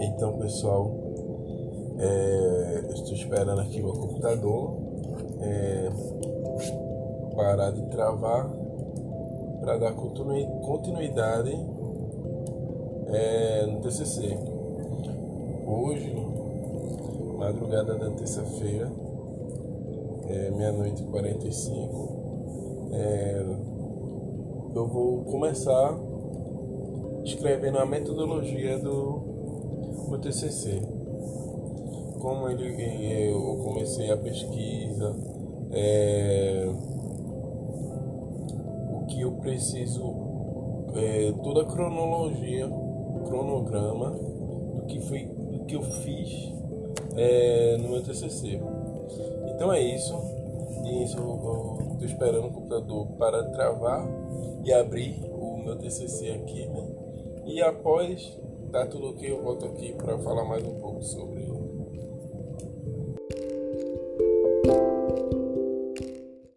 Então, pessoal, é, estou esperando aqui meu computador é, parar de travar para dar continuidade é, no TCC. Hoje, madrugada da terça-feira, é, meia-noite e 45, é, eu vou começar escrevendo a metodologia do meu TCC. Como ele, eu comecei a pesquisa, é, o que eu preciso, é, toda a cronologia, cronograma do que foi, do que eu fiz é, no meu TCC. Então é isso. Isso eu estou esperando o computador para travar e abrir o meu TCC aqui, né? E após tá tudo ok, eu volto aqui para falar mais um pouco sobre